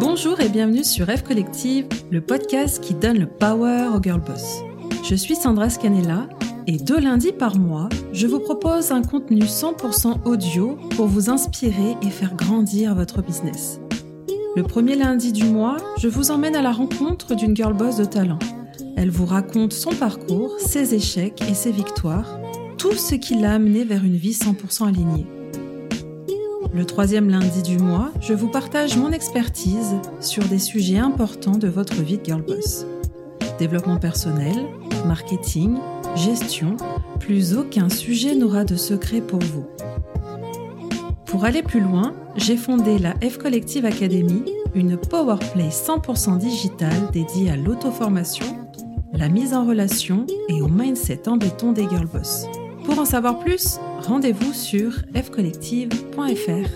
Bonjour et bienvenue sur F Collective, le podcast qui donne le power au girl boss. Je suis Sandra Scanella et deux lundis par mois, je vous propose un contenu 100% audio pour vous inspirer et faire grandir votre business. Le premier lundi du mois, je vous emmène à la rencontre d'une girl boss de talent. Elle vous raconte son parcours, ses échecs et ses victoires, tout ce qui l'a amené vers une vie 100% alignée. Le troisième lundi du mois, je vous partage mon expertise sur des sujets importants de votre vie de girl boss. Développement personnel, marketing, gestion, plus aucun sujet n'aura de secret pour vous. Pour aller plus loin, j'ai fondé la F Collective Academy, une powerplay 100% digitale dédiée à l'auto-formation, la mise en relation et au mindset en béton des girl boss. Pour en savoir plus, rendez-vous sur fcollective.fr.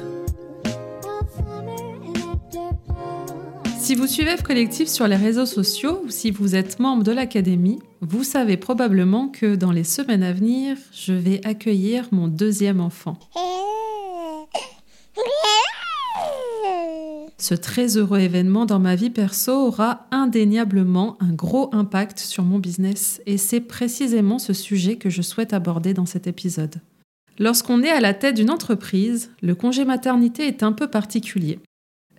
Si vous suivez F Collective sur les réseaux sociaux ou si vous êtes membre de l'Académie, vous savez probablement que dans les semaines à venir, je vais accueillir mon deuxième enfant. Ce très heureux événement dans ma vie perso aura indéniablement un gros impact sur mon business et c'est précisément ce sujet que je souhaite aborder dans cet épisode. Lorsqu'on est à la tête d'une entreprise, le congé maternité est un peu particulier.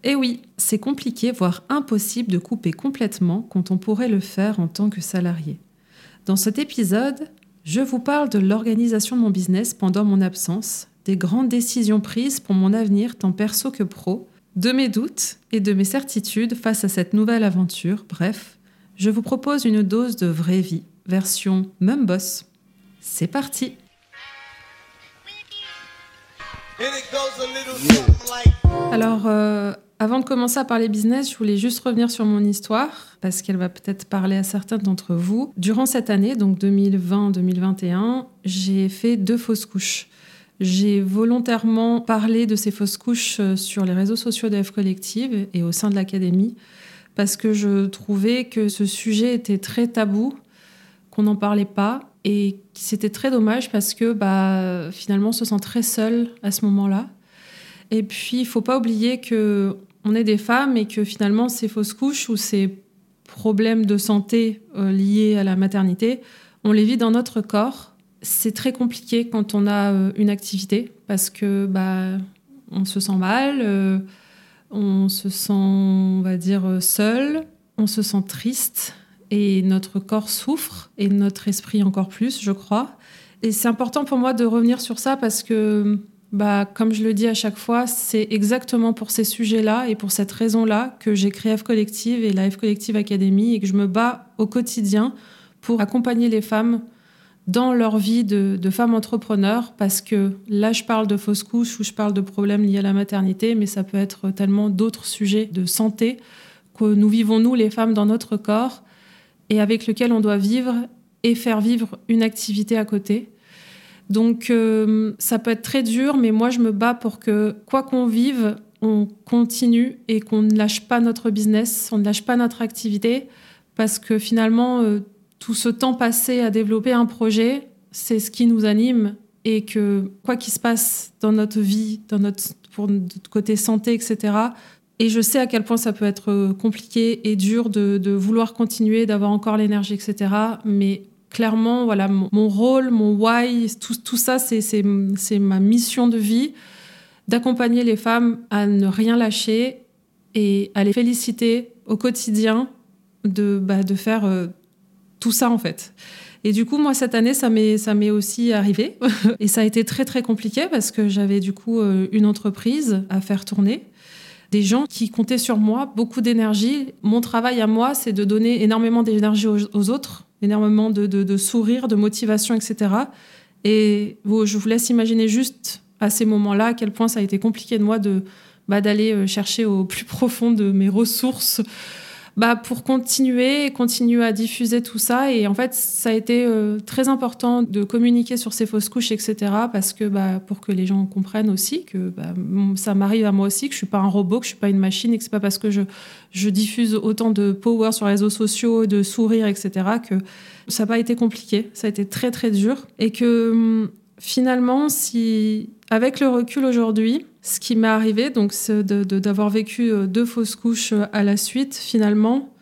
Et oui, c'est compliqué, voire impossible de couper complètement quand on pourrait le faire en tant que salarié. Dans cet épisode, je vous parle de l'organisation de mon business pendant mon absence, des grandes décisions prises pour mon avenir tant perso que pro, de mes doutes et de mes certitudes face à cette nouvelle aventure. Bref, je vous propose une dose de vraie vie, version Mum Boss. C'est parti Alors, euh, avant de commencer à parler business, je voulais juste revenir sur mon histoire, parce qu'elle va peut-être parler à certains d'entre vous. Durant cette année, donc 2020-2021, j'ai fait deux fausses couches. J'ai volontairement parlé de ces fausses couches euh, sur les réseaux sociaux de F Collective et au sein de l'académie parce que je trouvais que ce sujet était très tabou, qu'on n'en parlait pas et c'était très dommage parce que bah, finalement on se sent très seul à ce moment-là. Et puis il faut pas oublier que on est des femmes et que finalement ces fausses couches ou ces problèmes de santé euh, liés à la maternité, on les vit dans notre corps c'est très compliqué quand on a euh, une activité parce que bah, on se sent mal, euh, on se sent, on va dire, seul, on se sent triste et notre corps souffre et notre esprit encore plus, je crois. Et c'est important pour moi de revenir sur ça parce que, bah, comme je le dis à chaque fois, c'est exactement pour ces sujets-là et pour cette raison-là que j'ai créé F Collective et la F Collective Academy et que je me bats au quotidien pour accompagner les femmes dans leur vie de, femmes entrepreneurs, parce que là, je parle de fausses couches ou je parle de problèmes liés à la maternité, mais ça peut être tellement d'autres sujets de santé que nous vivons, nous, les femmes, dans notre corps, et avec lequel on doit vivre et faire vivre une activité à côté. Donc, euh, ça peut être très dur, mais moi, je me bats pour que, quoi qu'on vive, on continue et qu'on ne lâche pas notre business, on ne lâche pas notre activité, parce que finalement, euh, tout ce temps passé à développer un projet, c'est ce qui nous anime et que quoi qu'il se passe dans notre vie, dans pour notre côté santé, etc., et je sais à quel point ça peut être compliqué et dur de, vouloir continuer, d'avoir encore l'énergie, etc. Mais clairement, voilà, mon, rôle, mon why, tout, ça, c'est ma mission de vie, d'accompagner les femmes à ne rien lâcher et à les féliciter au quotidien de, bah, faire euh, tout ça en fait. Et du coup, moi, cette année, ça m'est, ça m'est aussi arrivé. et ça a été très, très compliqué parce que j'avais du coup euh, une entreprise à faire tourner, des gens qui comptaient sur moi, beaucoup d'énergie. Mon travail à moi, c'est de donner énormément d'énergie aux, autres, énormément de, de, sourire, de motivation, etc. Et je vous laisse imaginer juste à ces moments-là à quel point ça a été compliqué de moi de, bah, d'aller euh, chercher au plus profond de mes ressources bah, pour continuer, continuer à diffuser tout ça. Et en fait, ça a été euh, très important de communiquer sur ces fausses couches, etc. Parce que bah, pour que les gens comprennent aussi que bah, ça m'arrive à moi aussi, que je suis pas un robot, que je suis pas une machine, et que c'est pas parce que je, je diffuse autant de power sur les réseaux sociaux, de sourire, etc. que ça n'a pas été compliqué. Ça a été très très dur et que hum, finalement, si avec le recul aujourd'hui, ce qui m'est arrivé, donc d'avoir vécu deux fausses couches à la suite, finalement,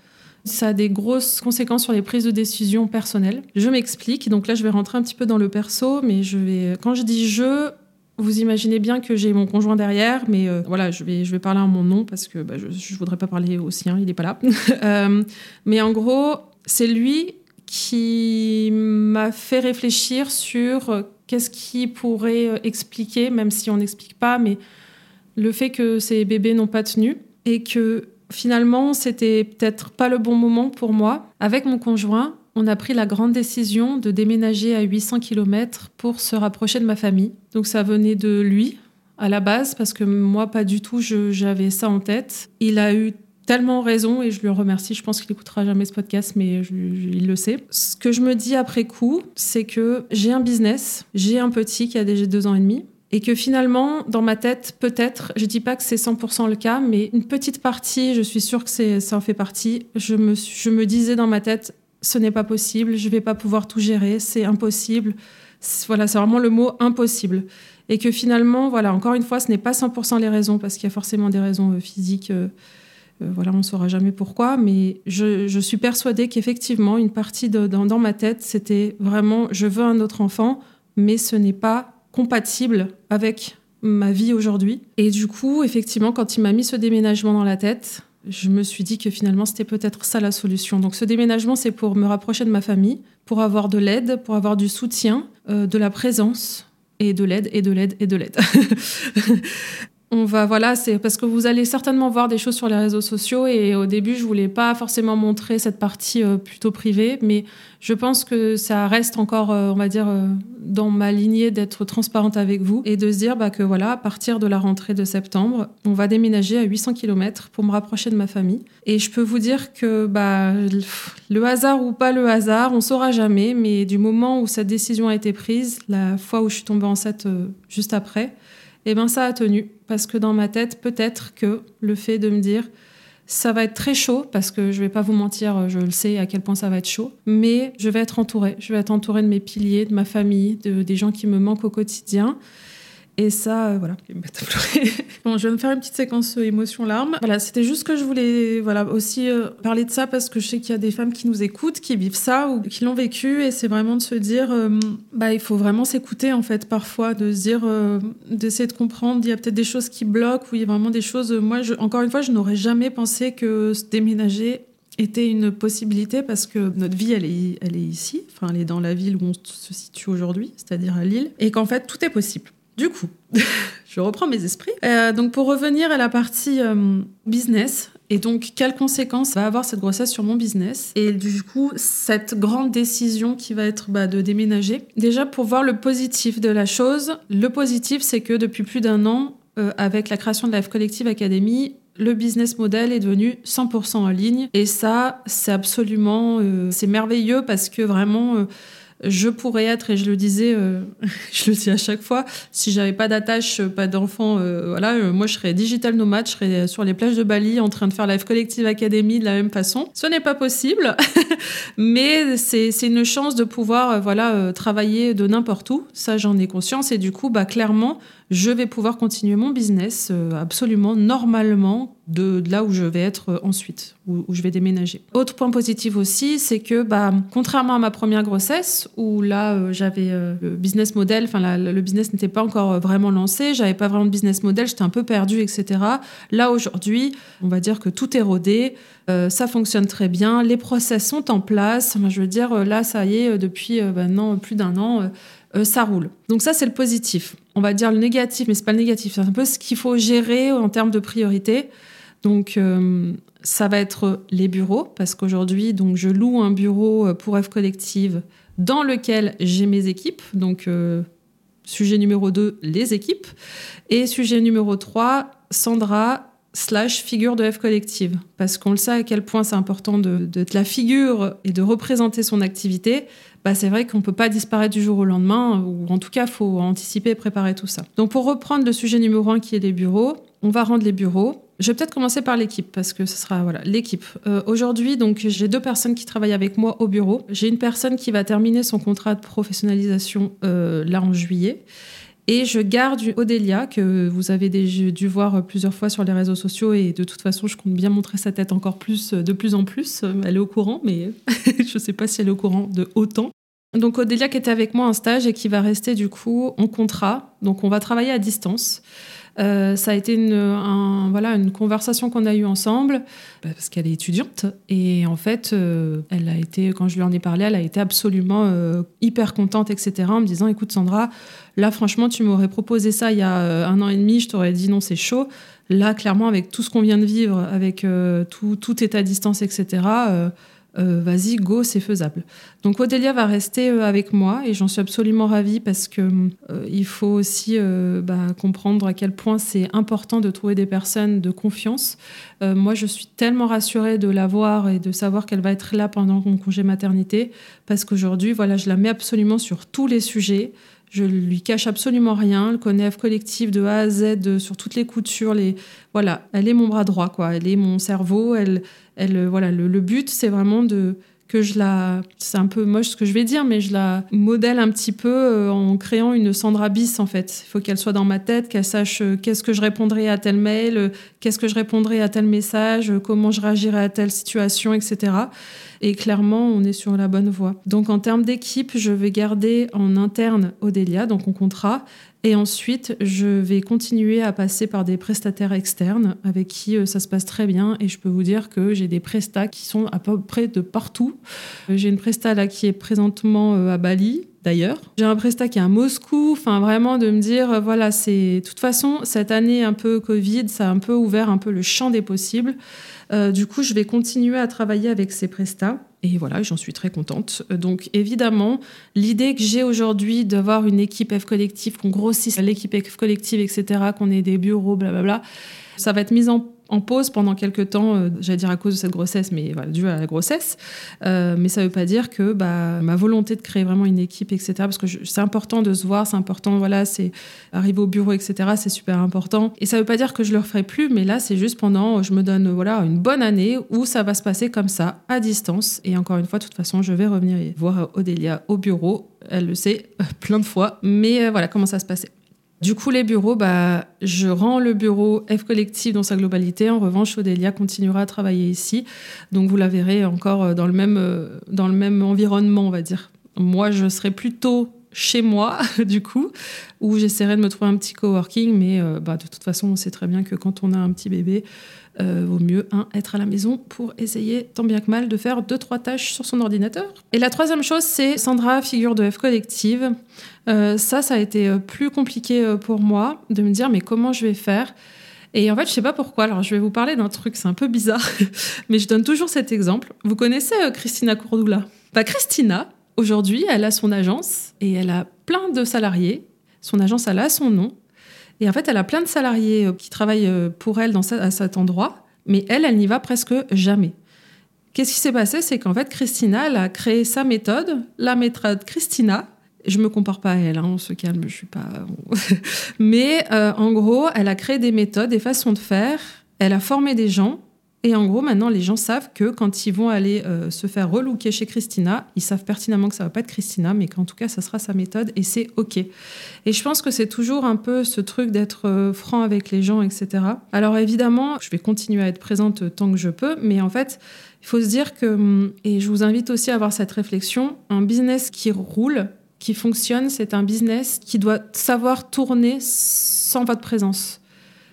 ça a des grosses conséquences sur les prises de décision personnelles. Je m'explique. Donc là, je vais rentrer un petit peu dans le perso, mais je vais. Quand je dis je, vous imaginez bien que j'ai mon conjoint derrière, mais euh, voilà, je vais, je vais parler en mon nom parce que bah, je ne voudrais pas parler au sien, il n'est pas là. Euh, mais en gros, c'est lui qui m'a fait réfléchir sur euh, qu'est-ce qui pourrait expliquer, même si on n'explique pas, mais le fait que ces bébés n'ont pas tenu et que finalement, c'était peut-être pas le bon moment pour moi. Avec mon conjoint, on a pris la grande décision de déménager à 800 km pour se rapprocher de ma famille. Donc ça venait de lui à la base parce que moi pas du tout j'avais ça en tête. Il a eu tellement raison et je lui remercie. Je pense qu'il n'écoutera jamais ce podcast, mais il le sait. Ce que je me dis après coup, c'est que j'ai un business, j'ai un petit qui a déjà deux ans et demi. Et que finalement, dans ma tête, peut-être, je dis pas que c'est 100% le cas, mais une petite partie, je suis sûre que ça en fait partie, je me, disais dans ma tête, ce n'est pas possible, je vais pas pouvoir tout gérer, c'est impossible. Voilà, c'est vraiment le mot impossible. Et que finalement, voilà, encore une fois, ce n'est pas 100% les raisons, parce qu'il y a forcément des raisons euh, physiques. Euh, euh, voilà, on ne saura jamais pourquoi, mais je, suis persuadée qu'effectivement, une partie dans, dans ma tête, c'était vraiment, je veux un autre enfant, mais ce n'est pas compatible avec ma vie aujourd'hui. Et du coup, effectivement, quand il m'a mis ce déménagement dans la tête, je me suis dit que finalement, c'était peut-être ça la solution. Donc ce déménagement, c'est pour me rapprocher de ma famille, pour avoir de l'aide, pour avoir du soutien, euh, de la présence et de l'aide et de l'aide et de l'aide. on va voilà c'est parce que vous allez certainement voir des choses sur les réseaux sociaux et au début je voulais pas forcément montrer cette partie euh, plutôt privée mais je pense que ça reste encore euh, on va dire euh, dans ma lignée d'être transparente avec vous et de se dire bah, que voilà à partir de la rentrée de septembre on va déménager à 800 km pour me rapprocher de ma famille. Et je peux vous dire que bah le hasard ou pas le hasard on saura jamais mais du moment où cette décision a été prise la fois où je suis tombée enceinte juste après eh ben ça a tenu. Parce que dans ma tête, peut-être que le fait de me dire ça va être très chaud, parce que je vais pas vous mentir, je le sais à quel point ça va être chaud, mais je vais être entourée. Je vais être entourée de mes piliers, de ma famille, de, des gens qui me manquent au quotidien. Et ça, euh, voilà, bon, je vais me faire une petite séquence euh, émotion-larmes. Voilà, c'était juste que je voulais voilà, aussi euh, parler de ça parce que je sais qu'il y a des femmes qui nous écoutent, qui vivent ça ou qui l'ont vécu. Et c'est vraiment de se dire, bah, il faut vraiment s'écouter en fait parfois, de se dire, d'essayer de comprendre. Il y a peut-être des choses qui bloquent ou il y a vraiment des choses. Moi, encore une fois, je n'aurais jamais pensé que se déménager était une possibilité parce que notre vie, elle est, elle est ici, enfin, elle est dans la ville où on se situe aujourd'hui, c'est-à-dire à Lille, et qu'en fait, tout est possible. Du coup, je reprends mes esprits. Euh, donc pour revenir à la partie euh, business, et donc quelles conséquences va avoir cette grossesse sur mon business? Et du coup, cette grande décision qui va être bah, de déménager. Déjà pour voir le positif de la chose, le positif c'est que depuis plus d'un an, euh, avec la création de la F Collective Academy, le business model est devenu 100% en ligne. Et ça, c'est absolument, c'est merveilleux parce que vraiment je pourrais être, et je le disais, euh, je le dis à chaque fois, si j'avais pas d'attache, pas d'enfant, euh, voilà, euh, moi je serais digital nomade, je serais sur les plages de Bali en train de faire Life Collective Academy de la même façon. Ce n'est pas possible, mais c'est une chance de pouvoir, voilà, travailler de n'importe où. Ça, j'en ai conscience, et du coup, bah, clairement, je vais pouvoir continuer mon business absolument normalement de, là où je vais être ensuite, où, je vais déménager. Autre point positif aussi, c'est que bah, contrairement à ma première grossesse, où là euh, j'avais euh, le business model, enfin le business n'était pas encore euh, vraiment lancé, j'avais pas vraiment de business model, j'étais un peu perdue, etc. Là aujourd'hui, on va dire que tout est rodé, ça fonctionne très bien, les process sont en place. je veux dire, là ça y est, depuis maintenant plus d'un an, ça roule. Donc ça c'est le positif. On va dire le négatif, mais c'est pas le négatif, c'est un peu ce qu'il faut gérer en termes de priorité. Donc, euh, ça va être les bureaux, parce qu'aujourd'hui, donc, je loue un bureau euh, pour F Collective dans lequel j'ai mes équipes. Donc, euh, sujet numéro 2, les équipes. Et sujet numéro 3, Sandra slash figure de F Collective. Parce qu'on le sait à quel point c'est important de, la figure et de représenter son activité. Bah, c'est vrai qu'on ne peut pas disparaître du jour au lendemain, ou en tout cas, il faut anticiper et préparer tout ça. Donc, pour reprendre le sujet numéro 1 qui est les bureaux, on va rendre les bureaux. Je vais peut-être commencer par l'équipe parce que ce sera voilà l'équipe. Euh, aujourd'hui, donc j'ai deux personnes qui travaillent avec moi au bureau. J'ai une personne qui va terminer son contrat de professionnalisation euh, là en juillet Et je garde Odélia, que vous avez dû voir plusieurs fois sur les réseaux sociaux. Et de toute façon, je compte bien montrer sa tête encore plus, de plus en plus. Elle est au courant, mais je ne sais pas si elle est au courant de autant. Donc Odélia qui était avec moi en stage et qui va rester du coup en contrat. Donc on va travailler à distance. Euh, ça a été une, voilà, une conversation qu'on a eue ensemble bah, parce qu'elle est étudiante et en fait, euh, elle a été, quand je lui en ai parlé, elle a été absolument euh, hyper contente, etc. En me disant, écoute Sandra, là franchement, tu m'aurais proposé ça il y a un an et demi, je t'aurais dit non, c'est chaud. Là, clairement, avec tout ce qu'on vient de vivre, avec tout, tout est à distance, etc euh, vas-y, go, c'est faisable. Donc Odélia va rester euh, avec moi et j'en suis absolument ravie parce que euh, il faut aussi bah, comprendre à quel point c'est important de trouver des personnes de confiance. moi, je suis tellement rassurée de la voir et de savoir qu'elle va être là pendant mon congé maternité parce qu'aujourd'hui, voilà, je la mets absolument sur tous les sujets. Je lui cache absolument rien. Elle connaît F Collectif de A à Z, sur toutes les coutures. Les... Voilà, elle est mon bras droit, quoi. Elle est mon cerveau. Elle, elle, voilà, le, le but, c'est vraiment de que je la, c'est un peu moche ce que je vais dire, mais je la modèle un petit peu euh, en créant une Sandra bis en fait. Il faut qu'elle soit dans ma tête, qu'elle sache euh, qu'est-ce que je répondrai à tel mail, euh, qu'est-ce que je répondrai à tel message, comment je réagirai à telle situation, etc. Et clairement, on est sur la bonne voie. Donc en termes d'équipe, je vais garder en interne Odélia, donc en contrat, et ensuite, je vais continuer à passer par des prestataires externes avec qui euh, ça se passe très bien. Et je peux vous dire que j'ai des prestats qui sont à peu près de partout. Euh, j'ai une presta là qui est présentement euh, à Bali, d'ailleurs. J'ai un prestat qui est à Moscou. Enfin, vraiment de me dire, voilà, c'est. De toute façon, cette année un peu Covid, ça a un peu ouvert un peu le champ des possibles. du coup, je vais continuer à travailler avec ces prestats. Et voilà, j'en suis très contente. Donc évidemment, l'idée que j'ai aujourd'hui d'avoir une équipe F collective, qu'on grossisse l'équipe F collective, etc., qu'on ait des bureaux, blablabla, ça va être mise en en pause pendant quelques temps, euh, j'allais dire à cause de cette grossesse, mais voilà, dû à la grossesse. Euh, mais ça ne veut pas dire que bah, ma volonté de créer vraiment une équipe, etc., parce que c'est important de se voir, c'est important, voilà, c'est arriver au bureau, etc., c'est super important. Et ça ne veut pas dire que je le referai plus, mais là, c'est juste pendant, je me donne voilà, une bonne année où ça va se passer comme ça, à distance. Et encore une fois, de toute façon, je vais revenir voir Odélia au bureau. Elle le sait plein de fois, mais euh, voilà comment ça se passait. Du coup, les bureaux, bah, je rends le bureau F Collective dans sa globalité. En revanche, Odélia continuera à travailler ici. Donc, vous la verrez encore euh, dans le même, euh, dans le même environnement, on va dire. Moi, je serai plutôt chez moi, du coup, où j'essaierai de me trouver un petit coworking. Mais euh, bah, de toute façon, on sait très bien que quand on a un petit bébé, euh, vaut mieux être à la maison pour essayer tant bien que mal de faire deux trois tâches sur son ordinateur. Et la troisième chose, c'est Sandra, figure de F collective. Euh, ça, ça a été euh, plus compliqué pour moi de me dire mais comment je vais faire? Et en fait, je sais pas pourquoi. Alors, je vais vous parler d'un truc, c'est un peu bizarre, mais je donne toujours cet exemple. Vous connaissez Christina Courdula Bah, Christina, aujourd'hui, elle a son agence et elle a plein de salariés. Son agence, elle a son nom. Et en fait, elle a plein de salariés euh, qui travaillent euh, pour elle dans à cet endroit, mais elle, elle n'y va presque jamais. Qu'est-ce qui s'est passé? C'est qu'en fait, Christina, elle a créé sa méthode, la méthode Christina. Je me compare pas à elle, hein, on se calme, je suis pas. mais euh, en gros, elle a créé des méthodes, des façons de faire. Elle a formé des gens et en gros, maintenant, les gens savent que quand ils vont aller euh, se faire relooker chez Christina, ils savent pertinemment que ça va pas être Christina, mais qu'en tout cas, ça sera sa méthode et c'est OK. Et je pense que c'est toujours un peu ce truc d'être euh, franc avec les gens, etc. Alors évidemment, je vais continuer à être présente tant que je peux, mais en fait, il faut se dire que, hum, et je vous invite aussi à avoir cette réflexion, un business qui roule, qui fonctionne, c'est un business qui doit savoir tourner sans votre présence.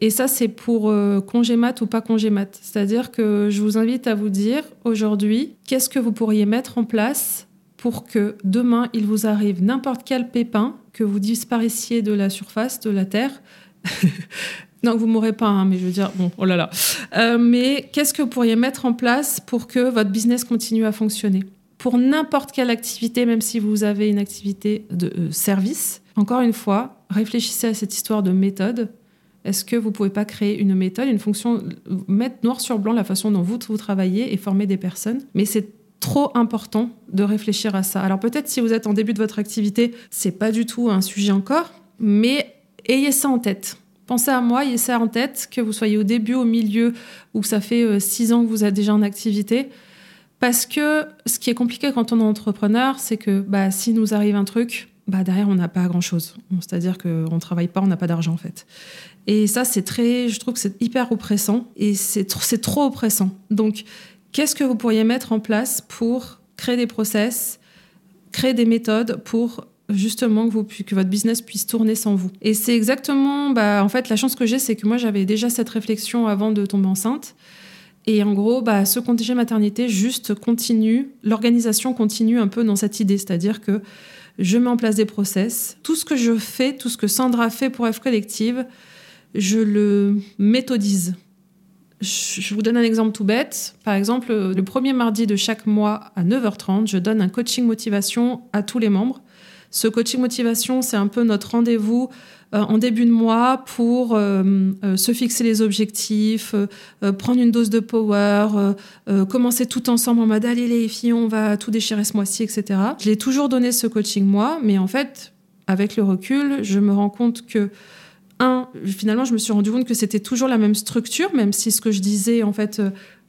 Et ça, c'est pour euh, congé mat ou pas congé mat. C'est-à-dire que je vous invite à vous dire aujourd'hui, qu'est-ce que vous pourriez mettre en place pour que demain, il vous arrive n'importe quel pépin, que vous disparaissiez de la surface de la Terre. non, vous mourrez pas, hein, mais je veux dire, bon, oh là là. Euh, mais qu'est-ce que vous pourriez mettre en place pour que votre business continue à fonctionner? Pour n'importe quelle activité, même si vous avez une activité de euh, service, encore une fois, réfléchissez à cette histoire de méthode est-ce que vous pouvez pas créer une méthode, une fonction, mettre noir sur blanc la façon dont vous, travaillez et former des personnes? Mais c'est trop important de réfléchir à ça. Alors peut-être si vous êtes en début de votre activité, c'est pas du tout un sujet encore, mais ayez ça en tête. Pensez à moi, ayez ça en tête, que vous soyez au début, au milieu, ou que ça fait euh, six ans que vous êtes déjà en activité. Parce que ce qui est compliqué quand on est entrepreneur, c'est que bah, si nous arrive un truc, bah derrière on n'a pas grand chose. C'est-à-dire qu'on ne travaille pas, on n'a pas d'argent en fait. Et ça c'est très, je trouve que c'est hyper oppressant et c'est c'est trop oppressant. Donc qu'est-ce que vous pourriez mettre en place pour créer des process, créer des méthodes pour justement que, vous, que votre business puisse tourner sans vous? Et c'est exactement, bah, en fait, la chance que j'ai, c'est que moi, j'avais déjà cette réflexion avant de tomber enceinte. Et en gros, bah, ce congé maternité juste continue, l'organisation continue un peu dans cette idée, c'est-à-dire que je mets en place des process. Tout ce que je fais, tout ce que Sandra fait pour F Collective, je le méthodise. Je vous donne un exemple tout bête. Par exemple, le premier mardi de chaque mois à 9h30, je donne un coaching motivation à tous les membres. Ce coaching motivation, c'est un peu notre rendez-vous euh, en début de mois pour euh, euh, se fixer les objectifs, prendre une dose de power, commencer tout ensemble en mode allez les filles, on va tout déchirer ce mois-ci, etc. Je l'ai toujours donné ce coaching moi, mais en fait, avec le recul, je me rends compte que finalement, je me suis rendu compte que c'était toujours la même structure, même si ce que je disais, en fait,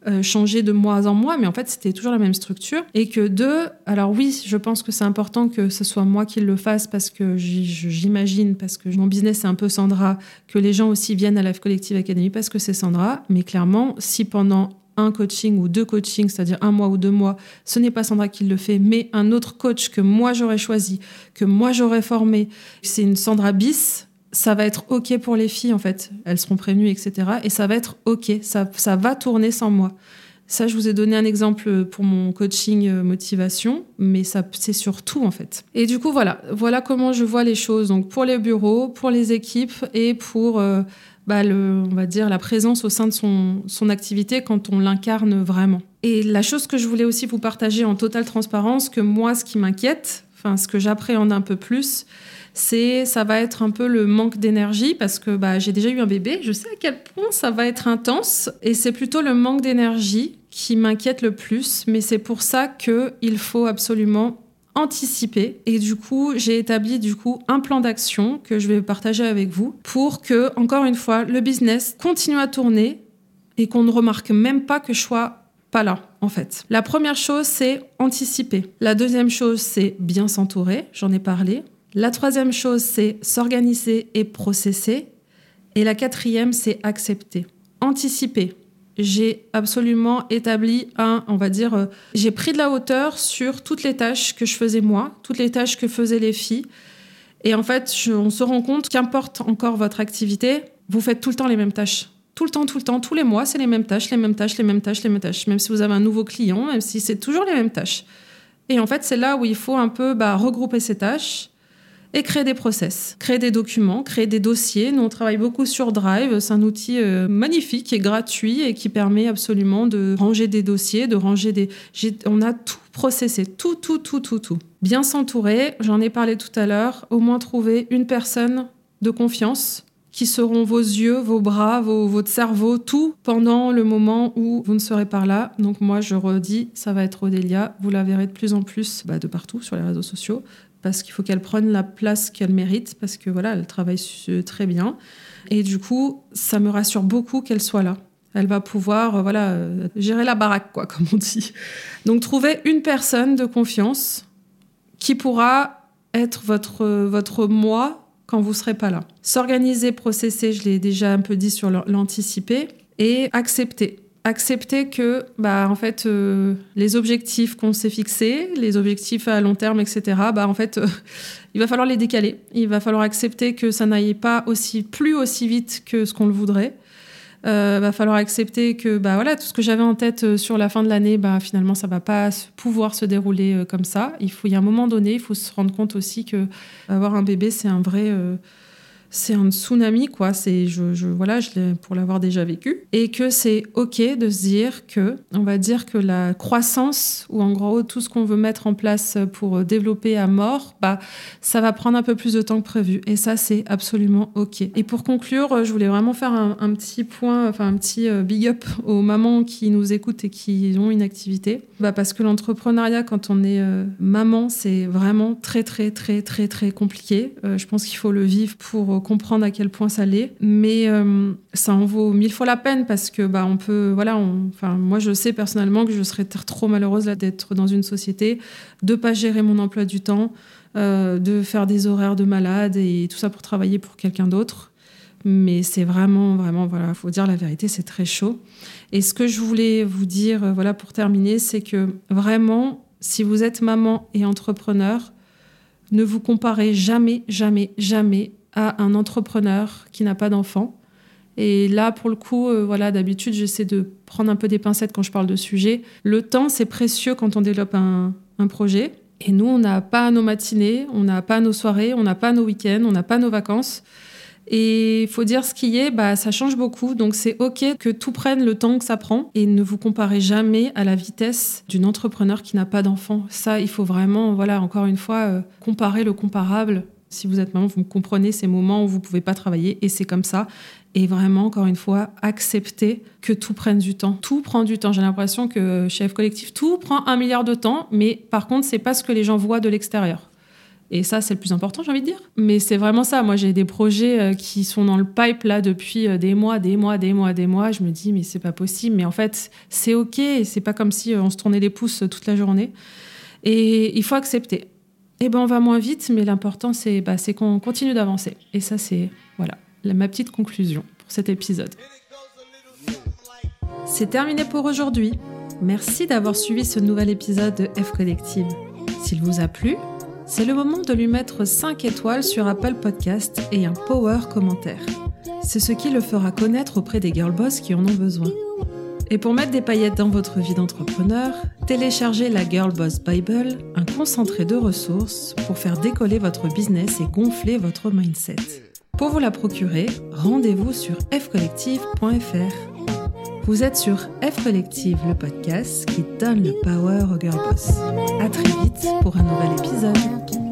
euh, changer de mois en mois, mais en fait, c'était toujours la même structure. Et que deux, alors oui, je pense que c'est important que ce soit moi qui le fasse parce que j'imagine, parce que mon business c'est un peu Sandra, que les gens aussi viennent à la Collective Academy parce que c'est Sandra. Mais clairement, si pendant un coaching ou deux coachings, c'est-à-dire un mois ou deux mois, ce n'est pas Sandra qui le fait, mais un autre coach que moi j'aurais choisi, que moi j'aurais formé, c'est une Sandra bis, ça va être OK pour les filles, en fait. Elles seront prévenues, etc. Et ça va être OK. Ça, ça va tourner sans moi. Ça, je vous ai donné un exemple pour mon coaching euh, motivation, mais ça, c'est sur tout, en fait. Et du coup, voilà. Voilà comment je vois les choses. Donc, pour les bureaux, pour les équipes et pour, euh, bah, le, on va dire, la présence au sein de son, son activité quand on l'incarne vraiment. Et la chose que je voulais aussi vous partager en totale transparence, que moi, ce qui m'inquiète, enfin, ce que j'appréhende un peu plus, c'est ça va être un peu le manque d'énergie parce que bah, j'ai déjà eu un bébé, je sais à quel point ça va être intense et c'est plutôt le manque d'énergie qui m'inquiète le plus, mais c'est pour ça que il faut absolument anticiper et du coup j'ai établi du coup un plan d'action que je vais partager avec vous pour que encore une fois le business continue à tourner et qu'on ne remarque même pas que je sois pas là en fait. La première chose c'est anticiper. La deuxième chose c'est bien s'entourer, j'en ai parlé. La troisième chose, c'est s'organiser et processer. Et la quatrième, c'est accepter. Anticiper. J'ai absolument établi un, on va dire, euh, j'ai pris de la hauteur sur toutes les tâches que je faisais moi, toutes les tâches que faisaient les filles. Et en fait, on se rend compte qu'importe encore votre activité, vous faites tout le temps les mêmes tâches. Tout le temps, tout le temps, tous les mois, c'est les mêmes tâches, les mêmes tâches, les mêmes tâches, les mêmes tâches. Même si vous avez un nouveau client, même si c'est toujours les mêmes tâches. Et en fait, c'est là où il faut un peu bah, regrouper ces tâches et créer des process, créer des documents, créer des dossiers. Nous, on travaille beaucoup sur Drive. C'est un outil euh, magnifique et gratuit et qui permet absolument de ranger des dossiers, de ranger des... On a tout processé, tout, tout, tout, tout, tout. Bien s'entourer, j'en ai parlé tout à l'heure, au moins trouver une personne de confiance qui seront vos yeux, vos bras, votre cerveau, tout pendant le moment où vous ne serez pas là. Donc moi, je redis, ça va être Odélia. Vous la verrez de plus en plus bah, de partout sur les réseaux sociaux parce qu'il faut qu'elle prenne la place qu'elle mérite, parce que voilà, elle travaille très bien. Et du coup, ça me rassure beaucoup qu'elle soit là. Elle va pouvoir, euh, voilà, euh, gérer la baraque, quoi, comme on dit. Donc, trouver une personne de confiance qui pourra être votre, votre moi quand vous serez pas là. S'organiser, processer, je l'ai déjà un peu dit sur l'anticiper, et accepter accepter que, bah, en fait, euh, les objectifs qu'on s'est fixés, les objectifs à long terme, etc., bah, en fait, euh, il va falloir les décaler. Il va falloir accepter que ça n'aille pas aussi, plus aussi vite que ce qu'on le voudrait. Il euh, va falloir accepter que, bah, voilà, tout ce que j'avais en tête sur la fin de l'année, bah, finalement, ça va pas pouvoir se dérouler comme ça. Il faut, il y a un moment donné, il faut se rendre compte aussi que avoir un bébé, c'est un vrai c'est un tsunami, quoi. C'est, je, voilà, pour l'avoir déjà vécu. Et que c'est OK de se dire que, on va dire que la croissance, ou en gros, tout ce qu'on veut mettre en place pour développer à mort, bah, ça va prendre un peu plus de temps que prévu. Et ça, c'est absolument OK. Et pour conclure, je voulais vraiment faire un, petit point, enfin, un petit euh, big up aux mamans qui nous écoutent et qui ont une activité. Bah, parce que l'entrepreneuriat, quand on est euh, maman, c'est vraiment très, très, très, très, très compliqué. Euh, je pense qu'il faut le vivre pour comprendre à quel point ça l'est. Mais euh, ça en vaut mille fois la peine parce que bah on peut voilà enfin moi je sais personnellement que je serais trop malheureuse d'être dans une société de pas gérer mon emploi du temps euh, de faire des horaires de malade et tout ça pour travailler pour quelqu'un d'autre. Mais c'est vraiment, vraiment, voilà, faut dire la vérité, c'est très chaud. Et ce que je voulais vous dire, euh, voilà, pour terminer, c'est que vraiment, si vous êtes maman et entrepreneur, ne vous comparez jamais, jamais, jamais à un entrepreneur qui n'a pas d'enfant. Et là, pour le coup, euh, voilà, d'habitude, j'essaie de prendre un peu des pincettes quand je parle de sujet. Le temps, c'est précieux quand on développe un, un projet. Et nous, on n'a pas nos matinées, on n'a pas nos soirées, on n'a pas nos week-ends, on n'a pas nos vacances. Et il faut dire ce qui est, bah, ça change beaucoup. Donc c'est OK que tout prenne le temps que ça prend. Et ne vous comparez jamais à la vitesse d'une entrepreneur qui n'a pas d'enfant. Ça, il faut vraiment, voilà, encore une fois, euh, comparer le comparable. Si vous êtes maman, vous comprenez ces moments où vous ne pouvez pas travailler et c'est comme ça. Et vraiment, encore une fois, accepter que tout prenne du temps. Tout prend du temps. J'ai l'impression que chez F Collectif, tout prend un milliard de temps, mais par contre, c'est pas ce que les gens voient de l'extérieur. Et ça, c'est le plus important, j'ai envie de dire. Mais c'est vraiment ça. Moi, j'ai des projets euh, qui sont dans le pipe là depuis euh, des mois, des mois, des mois, des mois. Je me dis, mais c'est pas possible. Mais en fait, c'est OK. C'est pas comme si euh, on se tournait les pouces toute la journée. Et il faut accepter. Eh ben, on va moins vite, mais l'important, c'est bah, qu'on continue d'avancer. Et ça, c'est voilà ma petite conclusion pour cet épisode. C'est terminé pour aujourd'hui. Merci d'avoir suivi ce nouvel épisode de F Collective. S'il vous a plu, c'est le moment de lui mettre 5 étoiles sur Apple Podcast et un power commentaire. C'est ce qui le fera connaître auprès des girlboss qui en ont besoin. Et pour mettre des paillettes dans votre vie d'entrepreneur, téléchargez la Girlboss Bible, un concentré de ressources pour faire décoller votre business et gonfler votre mindset. Pour vous la procurer, rendez-vous sur fcollective.fr. Vous êtes sur F Collective, le podcast qui donne le power au girl boss. À très vite pour un nouvel épisode.